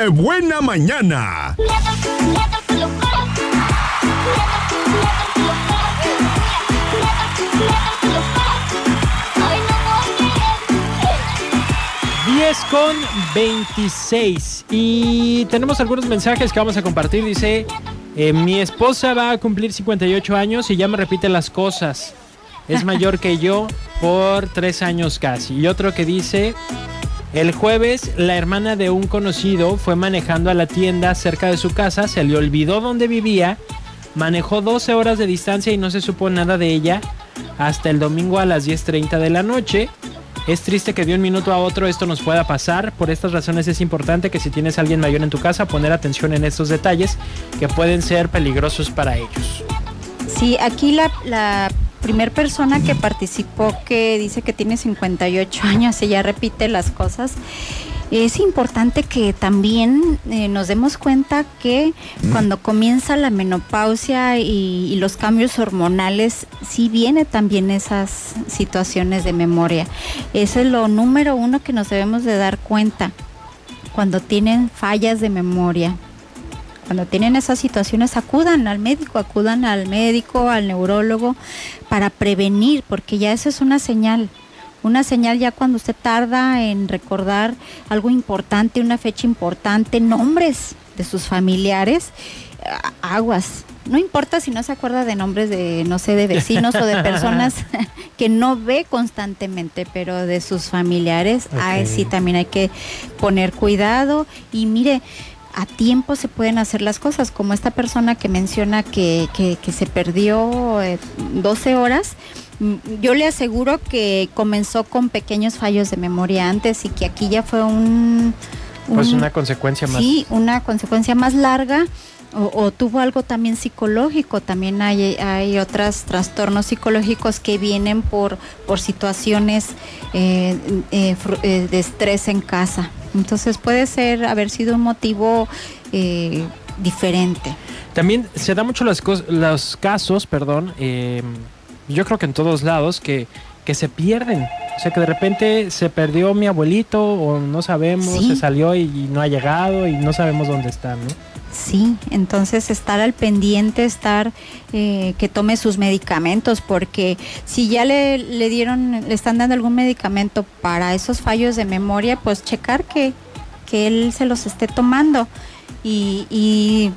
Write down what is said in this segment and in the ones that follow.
¡Qué buena mañana! 10 con 26 y tenemos algunos mensajes que vamos a compartir. Dice, eh, mi esposa va a cumplir 58 años y ya me repite las cosas. Es mayor que yo por 3 años casi. Y otro que dice, el jueves la hermana de un conocido fue manejando a la tienda cerca de su casa, se le olvidó dónde vivía, manejó 12 horas de distancia y no se supo nada de ella hasta el domingo a las 10.30 de la noche. Es triste que de un minuto a otro esto nos pueda pasar. Por estas razones es importante que si tienes a alguien mayor en tu casa, poner atención en estos detalles que pueden ser peligrosos para ellos. Sí, aquí la, la primer persona que participó que dice que tiene 58 años y ya repite las cosas es importante que también eh, nos demos cuenta que cuando comienza la menopausia y, los cambios hormonales, sí viene también esas situaciones de memoria. Eso es lo número uno que nos debemos de dar cuenta cuando tienen fallas de memoria. Cuando tienen esas situaciones, acudan al médico, acudan al médico, al neurólogo, para prevenir, porque ya eso es una señal una señal ya cuando usted tarda en recordar algo importante, una fecha importante, nombres de sus familiares, aguas. No importa si no se acuerda de nombres de, no sé, de vecinos o de personas que no ve constantemente, pero de sus familiares, ahí sí también hay que poner cuidado. Y mire, a tiempo se pueden hacer las cosas, como esta persona que menciona que, que, que se perdió 12 eh, horas Mm, yo le aseguro que comenzó con pequeños fallos de memoria antes y que aquí ya fue un... pues una consecuencia más. Sí, una consecuencia más larga. O, tuvo algo también psicológico, también hay, hay otros trastornos psicológicos que vienen por, por situaciones eh, eh, eh, de estrés en casa. Entonces puede ser haber sido un motivo diferente. También se da mucho los, los casos, perdón, yo creo que en todos lados, que, que se pierden. O sea, que de repente se perdió mi abuelito o no sabemos, se salió y, no ha llegado y no sabemos dónde está, ¿no? Sí, entonces estar al pendiente, estar eh, que tome sus medicamentos, porque si ya le, le dieron, le están dando algún medicamento para esos fallos de memoria, pues checar que, que él se los esté tomando y, y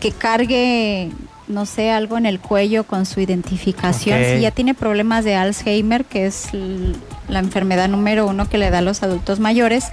que cargue no sé, algo en el cuello con su identificación. Si ya tiene problemas de Alzheimer, que es la enfermedad número uno que le da a los adultos mayores,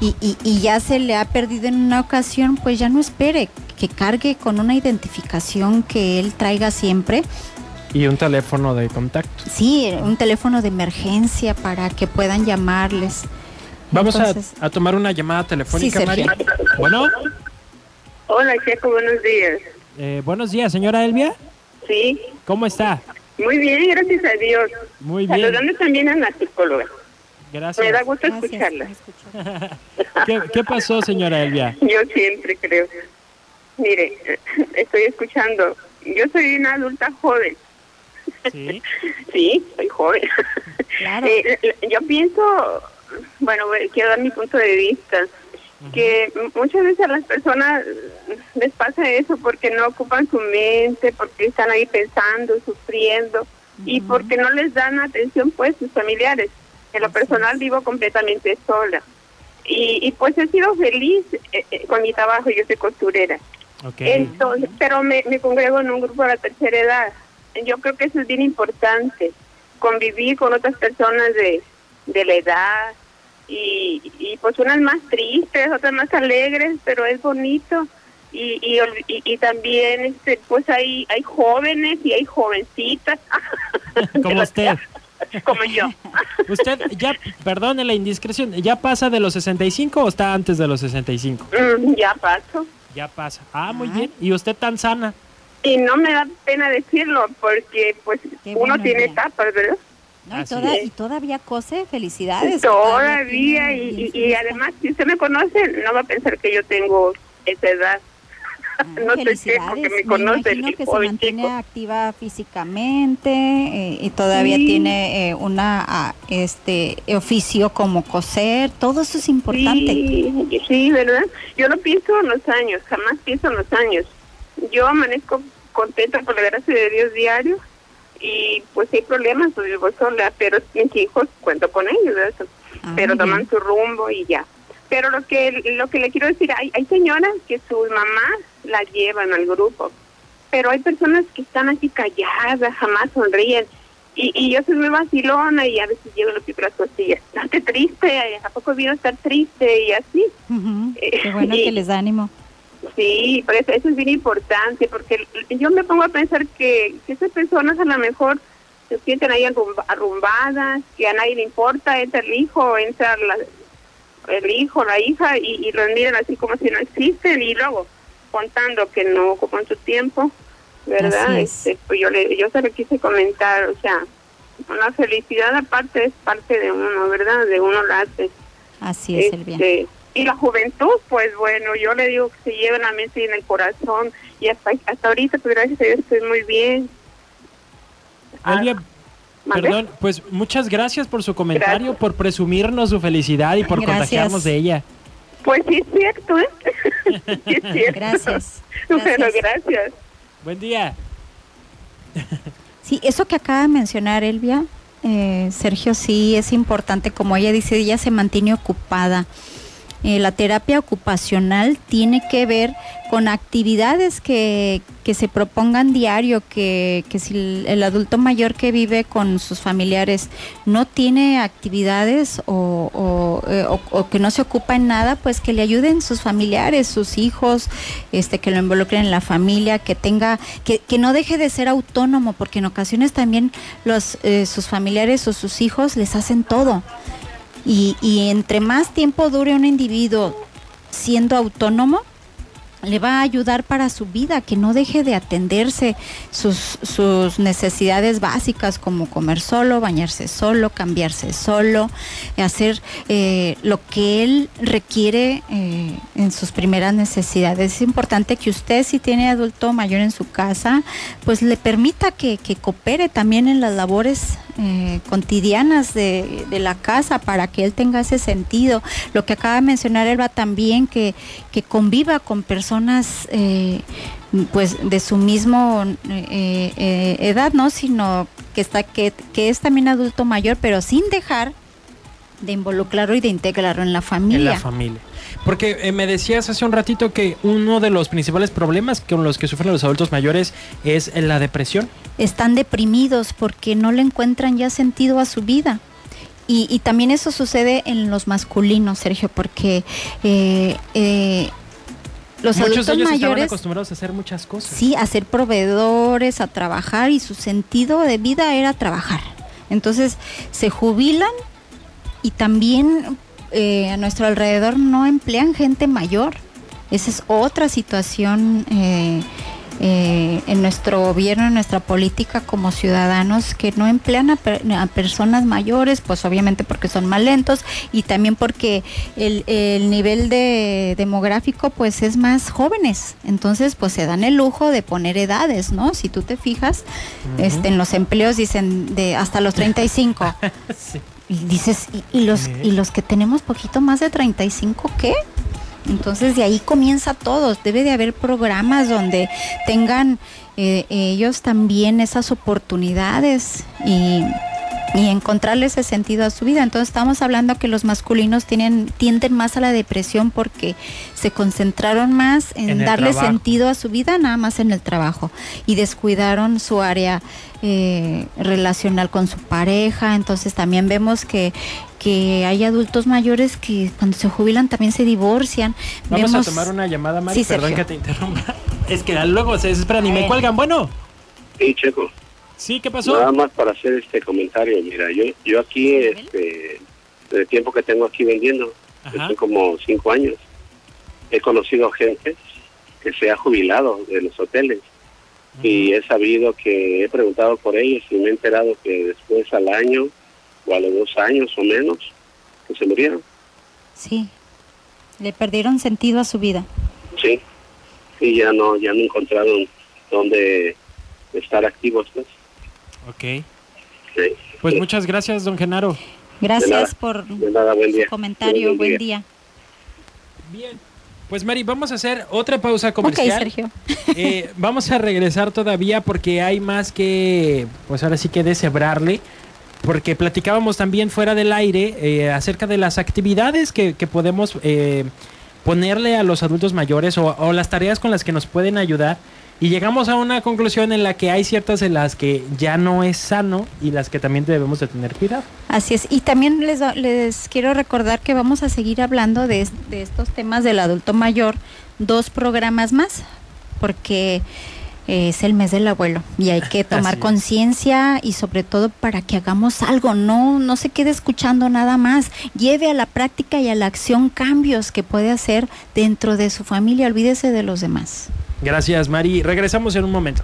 y, y, ya se le ha perdido en una ocasión, pues ya no espere, que cargue con una identificación que él traiga siempre. Y un teléfono de contacto. Sí, un teléfono de emergencia para que puedan llamarles. Vamos a, tomar una llamada telefónica, María. Bueno. Hola, Checo, buenos días. Eh, buenos días, señora Elvia. Sí. ¿Cómo está? Muy bien, gracias a Dios. Muy bien. Saludando también a la psicóloga. Gracias. Me da gusto escucharla. ¿Qué, pasó, señora Elvia? Yo siempre creo. Mire, estoy escuchando. Yo soy una adulta joven. Sí. sí, soy joven. Claro. Eh, yo pienso, bueno, quiero dar mi punto de vista que muchas veces a las personas les pasa eso porque no ocupan su mente, porque están ahí pensando, sufriendo y porque no les dan atención pues sus familiares. En lo personal vivo completamente sola y, y pues he sido feliz eh, eh, con mi trabajo, yo soy costurera. Entonces, pero me, me congrego en un grupo de la tercera edad. Yo creo que eso es bien importante, convivir con otras personas de, de la edad, y, y pues unas más tristes, otras más alegres, pero es bonito. Y, y, y, también este pues hay hay jóvenes y hay jovencitas como usted como yo. Usted ya perdone la indiscreción ya pasa de los 65 o está antes de los 65 mm, ya paso. Ya pasa. Ah muy bien. Y usted tan sana y no me da pena decirlo porque pues uno tiene etapas verdad y, todavía cose, felicidades. Todavía, y, y, además, si usted me conoce, no va a pensar que yo tengo esa edad. No sé qué, porque me, conoce. Me que se mantiene activa físicamente eh, y todavía tiene eh, una ah, este oficio como coser, todo eso es importante. Sí, sí, ¿verdad? Yo lo pienso en los años, jamás pienso en los años. Yo amanezco contenta por la gracia de Dios diario y pues hay problemas, pues vivo sola, pero mis hijos cuento con ellos, ¿verdad? Ah, pero toman su rumbo y ya. Pero lo que lo que le quiero decir, hay, hay señoras que su mamá la llevan al grupo, pero hay personas que están así calladas, jamás sonríen. Y, y yo soy muy vacilona y a veces llevo los pies así, estás triste, ¿a poco vino a estar triste? Y así. Eh, Qué bueno que les da ánimo. Sí, por eso, eso es bien importante, porque yo me pongo a pensar que, que esas personas a lo mejor se sienten ahí arrumbadas, que a nadie le importa, entra el hijo, entra la, el hijo, la hija, y, y los miran así como si no existen, y luego contando que no ocupó su tiempo, ¿verdad? Este, pues yo, le, yo se lo quise comentar, o sea, la felicidad aparte es parte de uno, ¿verdad? De uno la hace. Así es, el bien. Este, y la juventud, pues bueno, yo le digo que se lleven la mente y en el corazón, y hasta, hasta ahorita, pues gracias a Dios, estoy muy bien. Perdón, pues muchas gracias por su comentario, por presumirnos su felicidad y por contagiarnos de ella. Pues sí es cierto, ¿eh? sí es cierto. Gracias. gracias. gracias. Buen día. Sí, eso que acaba de mencionar Elvia, eh, Sergio, sí es importante. Como ella dice, ella se mantiene ocupada. Eh, la terapia ocupacional tiene que ver con actividades que, que se propongan diario, que, que si el, adulto mayor que vive con sus familiares no tiene actividades o, o, eh, o, que no se ocupa en nada, pues que le ayuden sus familiares, sus hijos, este, que lo involucren en la familia, que tenga, que, que no deje de ser autónomo, porque en ocasiones también los, eh, sus familiares o sus hijos les hacen todo. Y, y entre más tiempo dure un individuo siendo autónomo, le va a ayudar para su vida, que no deje de atenderse sus, necesidades básicas como comer solo, bañarse solo, cambiarse solo, hacer eh, lo que él requiere eh, en sus primeras necesidades. Es importante que usted, si tiene adulto mayor en su casa, pues le permita que, que coopere también en las labores eh, cotidianas de, de, la casa para que él tenga ese sentido. Lo que acaba de mencionar Elba también, que, que conviva con personas eh, pues de su mismo eh, eh, edad, ¿no? Sino que está que, que es también adulto mayor, pero sin dejar de involucrarlo y de integrarlo en la familia. En la familia. Porque me decías hace un ratito que uno de los principales problemas con los que sufren los adultos mayores es la depresión. Están deprimidos porque no le encuentran ya sentido a su vida. Y, y también eso sucede en los masculinos, Sergio, porque eh, eh, los Muchos adultos mayores acostumbrados a hacer muchas cosas. Sí, a ser proveedores, a trabajar y su sentido de vida era trabajar. Entonces se jubilan y también eh, a nuestro alrededor no emplean gente mayor. Esa es otra situación eh, eh, en nuestro gobierno, en nuestra política como ciudadanos que no emplean a, personas mayores, pues obviamente porque son más lentos y también porque el, nivel de demográfico pues es más jóvenes, entonces pues se dan el lujo de poner edades, ¿no? Si tú te fijas, este, en los empleos dicen de hasta los 35. Y dices, ¿y, los, ¿y los que tenemos poquito más de 35 qué? Entonces de ahí comienza todo. Debe de haber programas donde tengan eh, ellos también esas oportunidades y, y encontrarle ese sentido a su vida. Entonces estamos hablando que los masculinos tienen, tienden más a la depresión porque se concentraron más en, darle sentido a su vida, nada más en el trabajo, y descuidaron su área eh, relacional con su pareja. Entonces también vemos que que hay adultos mayores que cuando se jubilan también se divorcian. Vamos a tomar una llamada, Mari, perdón que te interrumpa. Es que luego se desesperan y me cuelgan. Bueno. Sí, Checo. Sí, ¿qué pasó? Nada más para hacer este comentario. Mira, yo yo aquí, este, el tiempo que tengo aquí vendiendo, como cinco años, he conocido gente que se ha jubilado de los hoteles y he sabido que he preguntado por ellos y me he enterado que después al año o a los dos años o menos que se murieron. Sí, le perdieron sentido a su vida. Sí. sí, ya no, ya no encontraron dónde estar activos, pues. Ok. Pues muchas gracias, don Genaro. Gracias por su comentario. Buen, día. Bien. Pues Mari, vamos a hacer otra pausa comercial. Ok, Sergio. Eh, vamos a regresar todavía porque hay más que, pues ahora sí que deshebrarle. Porque platicábamos también fuera del aire eh, acerca de las actividades que, podemos eh, ponerle a los adultos mayores o, o las tareas con las que nos pueden ayudar y llegamos a una conclusión en la que hay ciertas en las que ya no es sano y las que también debemos de tener cuidado. Así es. Y también les, les quiero recordar que vamos a seguir hablando de, estos temas del adulto mayor dos programas más, porque es el mes del abuelo y hay que tomar conciencia y sobre todo para que hagamos algo, no, no se quede escuchando nada más, lleve a la práctica y a la acción cambios que puede hacer dentro de su familia, olvídese de los demás. Gracias, Mari. Regresamos en un momento.